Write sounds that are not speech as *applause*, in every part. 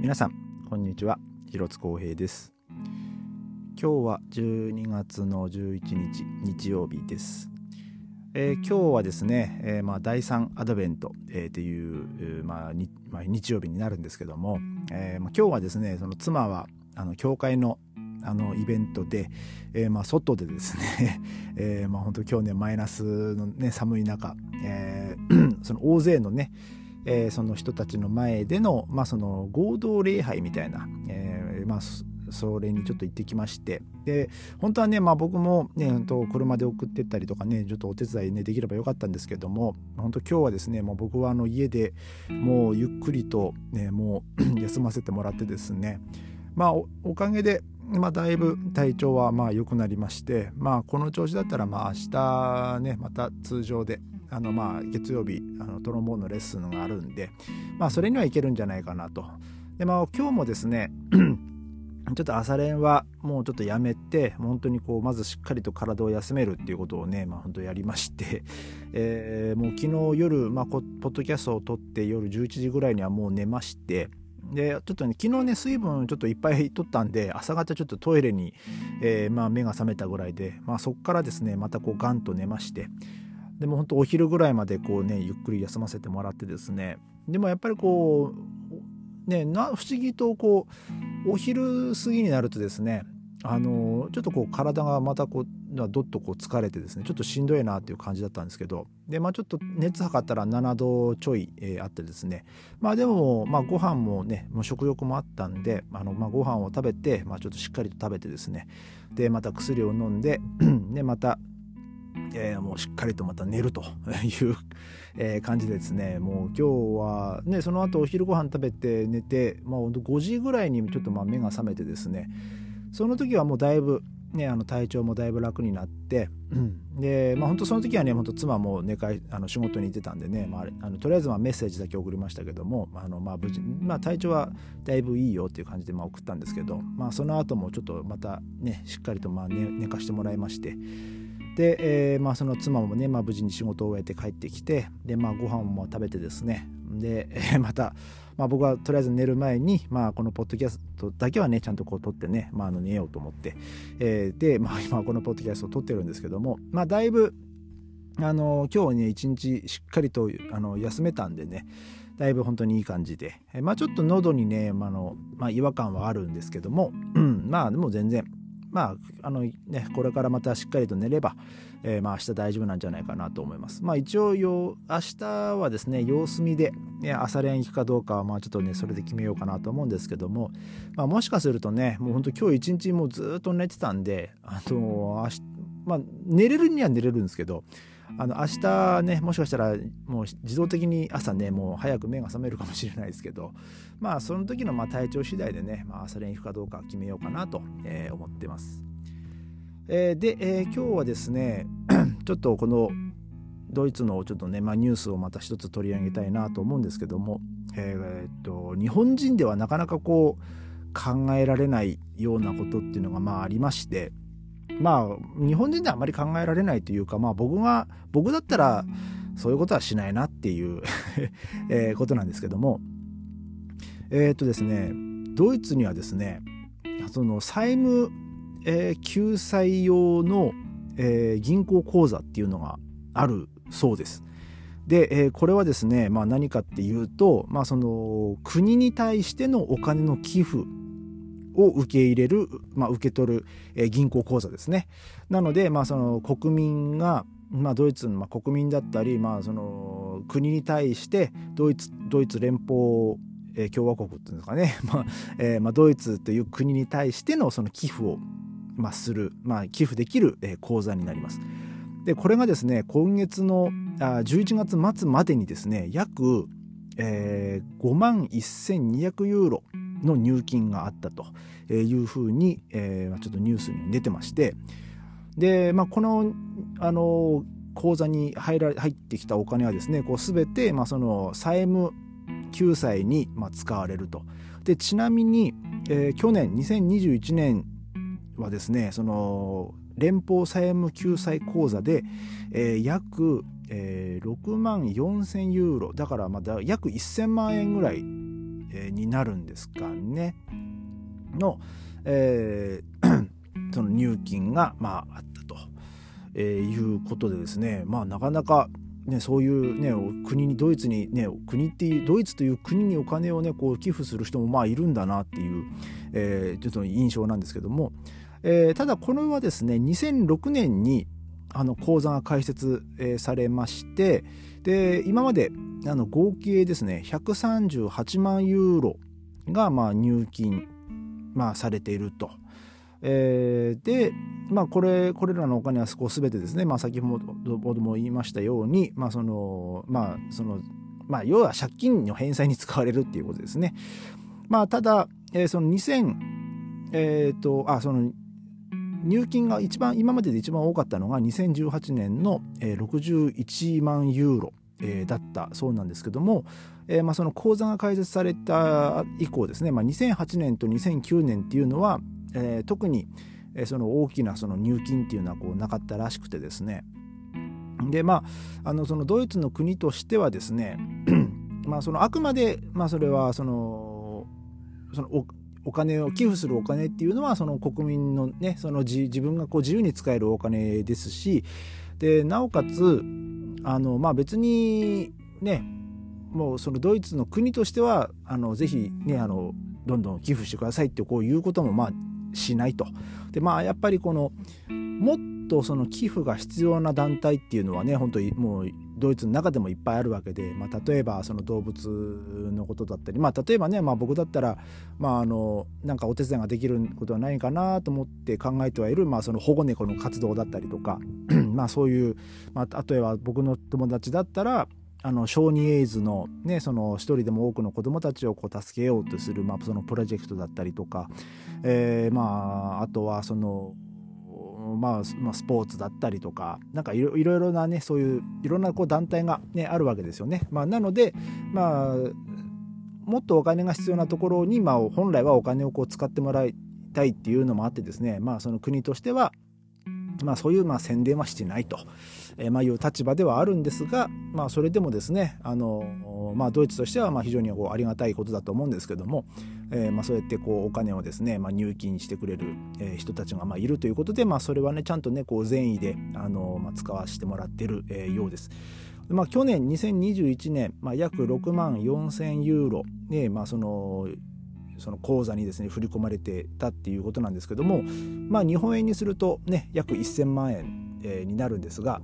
皆さんこんにちは。広津光平です。今日は12月の11日日曜日です、えー今日はですね、えーまあ、第3アドベント、えーっていう、えーまあまあ、日曜日になるんですけども、えーまあ、今日はですねその妻はあの教会のあのイベントで、えーまあ、外でですね、*laughs* えーまあ、本当今日ねマイナスの、ね、寒い中、えー *clears throat* その大勢のねえーその人たちの前での,、まあその合同礼拝みたいな、えーまあ、それにちょっと行ってきまして。で本当はね、まあ、僕も、ね、車で送ってったりとかねちょっとお手伝い、ね、できればよかったんですけども本当今日はですねもう僕はあの家でもうゆっくりと、ね、もう *clears throat* 休ませてもらってですねまあおおかげでまあ、だいぶ体調はまあ良くなりまして、まあ、この調子だったらまあ明日ねまた通常であのまあ月曜日あのトロンボーンのレッスンがあるんで、まあ、それにはいけるんじゃないかなと。でまあ、今日もですね *clears throat* ちょっと朝練はもうちょっとやめて本当にこうまずしっかりと体を休めるっていうことをね、まあ、本当やりまして、*laughs* えーもう昨日夜、まあ、ポッドキャストを撮って夜11時ぐらいにはもう寝ましてでちょっとね昨日ね水分ちょっといっぱい取ったんで朝方ちょっとトイレに、えーまあ、目が覚めたぐらいで、まあ、そこからですねまたこうガンと寝ましてでも本当お昼ぐらいまでこうねゆっくり休ませてもらってですね。でもやっぱりこうねな不思議とこうお昼過ぎになるとですねあのちょっとこう体がまたこうどっとこう疲れてですねちょっとしんどいなっていう感じだったんですけどでまあちょっと熱測ったら7度ちょい、えーあってですね。まあでもまあご飯もねもう食欲もあったんであのまあご飯を食べてまあちょっとしっかりと食べてですね。でまた薬を飲んで *clears throat* でまたえーもうしっかりとまた寝ると *laughs* いう、えー感じでですねもう今日はねその後お昼ご飯食べて寝て、まあ、5時ぐらいにちょっとまあ目が覚めてですねその時はもうだいぶ、ね、あの体調もだいぶ楽になって、で、まあ、本当その時はね本当妻も寝かあの仕事に行ってたんでね、まあ、あのとりあえずまあメッセージだけ送りましたけどもあのまあ無事、まあ、体調はだいぶいいよっていう感じでまあ送ったんですけど、まあ、その後もちょっとまたねしっかりとまあ寝寝かしてもらいまして。で、えーまあ、その妻もね、まあ、無事に仕事を終えて帰ってきてで、まあ、ご飯も食べてですね。で、えーまた、まあ、僕はとりあえず寝る前に、まあ、このポッドキャストだけはねちゃんとこう撮ってね、まあ、あの寝ようと思って、えーで、まあ、今このポッドキャストを撮ってるんですけども、まあ、だいぶあの今日ね一日しっかりとあの休めたんでねだいぶ本当にいい感じで、えーまあ、ちょっと喉にね、まあのまあ、違和感はあるんですけども、うん、まあでも全然まああのねこれからまたしっかりと寝れば、えーまあ明日大丈夫なんじゃないかなと思います。まあ一応よ明日はですね様子見で、ね、朝練行くかどうかはまあちょっとねそれで決めようかなと思うんですけども、まあ、もしかするとねもう本当今日一日もうずっと寝てたんであの明日まあ寝れるには寝れるんですけどあの明日ねもしかしたらもう自動的に朝ねもう早く目が覚めるかもしれないですけど *laughs* まあその時のまあ体調次第でね、まあ、朝練行くかどうか決めようかなと、えー思ってます。えーで、えー今日はですね *clears throat* ちょっとこのドイツのちょっとね、まあ、ニュースをまた一つ取り上げたいなと思うんですけども、えーっと日本人ではなかなかこう考えられないようなことっていうのがまあありましてまあ日本人ではあまり考えられないというか、まあ、僕が僕だったらそういうことはしないなっていう *laughs* えーことなんですけどもえーっとですねドイツにはですねその債務、えー救済用の、えー銀行口座っていうのがあるそうです。で、えーこれはですね、まあ、何かっていうと、まあ、その国に対してのお金の寄付を受け入れる、まあ、受け取る、えー銀行口座ですね。なので、まあ、その国民が、まあ、ドイツの、まあ、国民だったり、まあ、その国に対してドイツドイツ連邦えー共和国っていうんですかね、*laughs* まあえーまあ、ドイツという国に対してのその寄付を、まあ、する、まあ、寄付できる、えー口座になります。でこれがですね今月のあ11月末までにですね約、えー5万1200ユーロの入金があったというふうに、えーちょっとニュースに出てましてで、まあ、このあの口座に入ら入ってきたお金はですねこう全て、まあ、その債務救済に、まあ、使われると。でちなみに、えー去年2021年はですねその連邦債務救済口座で、えー約、えー6万4000ユーロだからまだ約1000万円ぐらい、になるんですかね。の、えー、*coughs* その入金が、まあ、あったと、えー、いうことでですね、まあ、なかなかね、そういう、ね、国にドイツに、ね、国っていうドイツという国にお金を、ね、こう寄付する人もまあいるんだなっていう、えー、ちょっと印象なんですけども、えー、ただこれはですね2006年にあの口座が開設、えー、されましてで今まであの合計ですね138万ユーロがまあ入金、まあ、されていると。えー、で、まあ、これこれらのお金はこう全てですね、まあ、先ほども言いましたように、まあそのまあそのまあ、要は借金の返済に使われるっていうことですね。まあ、ただ、えー、その2000え、ー、とあその入金が一番今までで一番多かったのが2018年の61万ユーロだったそうなんですけども、えー、まあその口座が開設された以降ですね、まあ、2008年と2009年っていうのは、えー、特にその大きなその入金っていうのはこうなかったらしくてですね。でまああのそのドイツの国としてはですね *clears throat* まあそのあくまで、まあ、それはそのそのお金を寄付するお金っていうのはその国民のねその自分がこう自由に使えるお金ですしでなおかつあのまあ別にねもうそのドイツの国としてはあのぜひねあのどんどん寄付してくださいってこういうこともまあしないと。でまあやっぱりこのもっとその寄付が必要な団体っていうのはね本当にもうドイツの中でもいっぱいあるわけで、まあ、例えばその動物のことだったり、まあ、例えばね、まあ、僕だったら、まあ、あのなんかお手伝いができることはないかなと思って考えてはいる、まあ、その保護猫の活動だったりとか *clears throat* まあそういう、まあ、例えば僕の友達だったらあの小児エイズの,、ね、その一人でも多くの子どもたちをこう助けようとする、まあ、そのプロジェクトだったりとか、えーまあ、あとはそのまあ、まあ、スポーツだったりとかなんかいろいろなねそういういろんなこう団体が、ね、あるわけですよね。まあ、なので、まあ、もっとお金が必要なところに、まあ、本来はお金をこう使ってもらいたいっていうのもあってですね、まあ、その国としては、まあ、そういうまあ宣伝はしてないと、えー、まあいう立場ではあるんですが、まあ、それでもですねあの、まあ、ドイツとしてはまあ非常にこうありがたいことだと思うんですけども、えー、まあそうやってこうお金をですね、まあ、入金してくれる人たちがまあいるということで、まあ、それはねちゃんとねこう善意であの、まあ、使わせてもらってるようです。まあ、去年2021年、まあ、約6万4000ユーロ、ねまあ、そのその口座にですね振り込まれてたっていうことなんですけども、まあ、日本円にするとね約1000万円、えー、になるんですが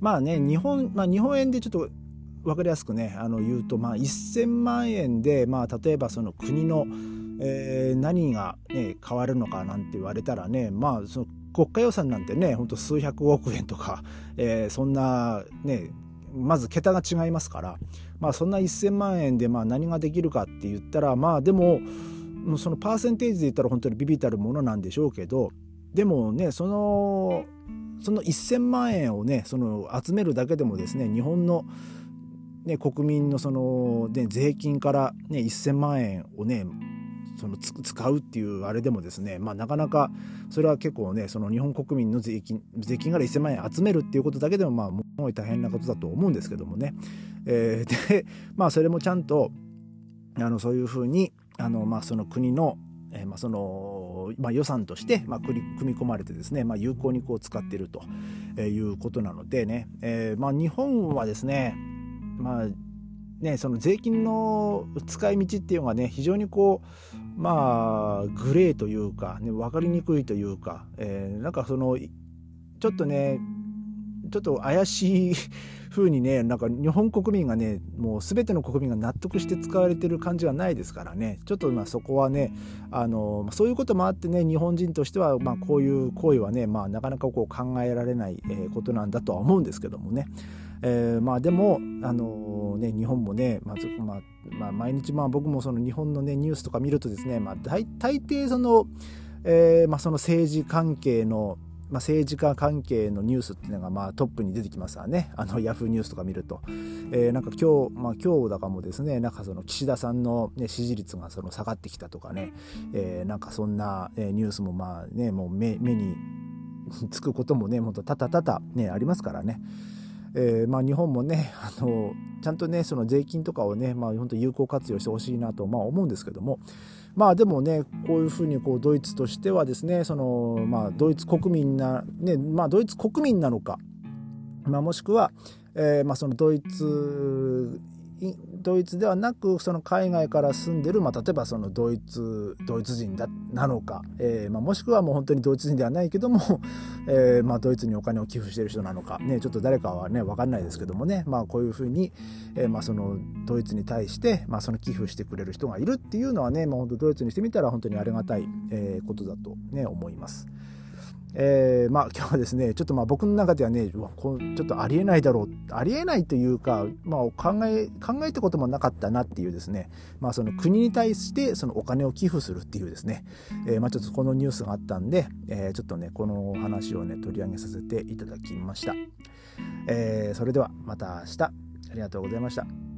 まあね日本,、まあ、日本円でちょっと分かりやすくねあの言うと、まあ、1000万円で、まあ、例えばその国の、えー、何が、ね、変わるのかなんて言われたらねまあその国家予算なんてねほんと数百億円とか、えー、そんなねまず桁が違いますから、まあ、そんな1,000万円でまあ何ができるかって言ったらまあでもそのパーセンテージで言ったら本当にビビたるものなんでしょうけどでもねそのその1,000万円をねその集めるだけでもですね日本の、ね、国民のその、ね、税金から、ね、1,000万円をねその使うっていうあれでもですね、まあ、なかなかそれは結構ねその日本国民の税金税金から1000万円集めるっていうことだけでもまあもう大変なことだと思うんですけどもね、えー、でまあそれもちゃんとあのそういうふうにあの、まあ、その国のえー、まあそのまあ、予算として、まあ、組み込まれてですね、まあ、有効にこう使っているということなのでね、えーまあ、日本はですね,、まあ、ねその税金の使い道っていうのがね非常にこうまあグレーというか、ね、分かりにくいというか、えー、なんかそのちょっとねちょっと怪しい風にねなんか日本国民がねもう全ての国民が納得して使われてる感じはないですからねちょっとまあそこはねあのそういうこともあってね日本人としてはまあこういう行為はね、まあ、なかなかこう考えられないことなんだとは思うんですけどもね。えー、まあでもあのね日本もねまず、まあ、まあ毎日まあ僕もその日本のねニュースとか見るとですね、まあ、大大抵その、えーまあ、その政治関係のまあ、政治家関係のニュースっていうのがまあトップに出てきますわね。あのヤフーニュースとか見ると、えー、なんか今日、まあ、今日だかもですねなんかその岸田さんの、ね、支持率がその下がってきたとかね、えー、なんかそんな、えニュースもまあねもう目目につくこともねもっとたたたたねありますからね。えー、まあ、日本もねあのちゃんとねその税金とかをね、まあ、本当有効活用してほしいなと、まあ、思うんですけども。まあでもねこういうふうにこうドイツとしてはですねその、まあ、ドイツ国民な、ねまあ、ドイツ国民なのか、まあ、もしくは、えーまあ、そのドイツドイツではなくその海外から住んでる、まあ、例えばそのドイツドイツ人だなのか、えーまあ、もしくはもう本当にドイツ人ではないけども、*laughs* えーまあ、ドイツにお金を寄付してる人なのか、ね、ちょっと誰かはね分かんないですけどもね、まあ、こういうふうに、えーまあ、そのドイツに対して、まあ、その寄付してくれる人がいるっていうのはね、まあ、本当ドイツにしてみたら本当にありがたい、えー、ことだと、ね、思います。えー、まあ今日はですねちょっとまあ僕の中ではねうわこちょっとありえないだろうありえないというか、まあ、考え考えたこともなかったなっていうですね、まあ、その国に対してそのお金を寄付するっていうですね、えー、まあちょっとこのニュースがあったんで、えー、ちょっとねこの話をね取り上げさせていただきました、えー、それではまた明日。ありがとうございました。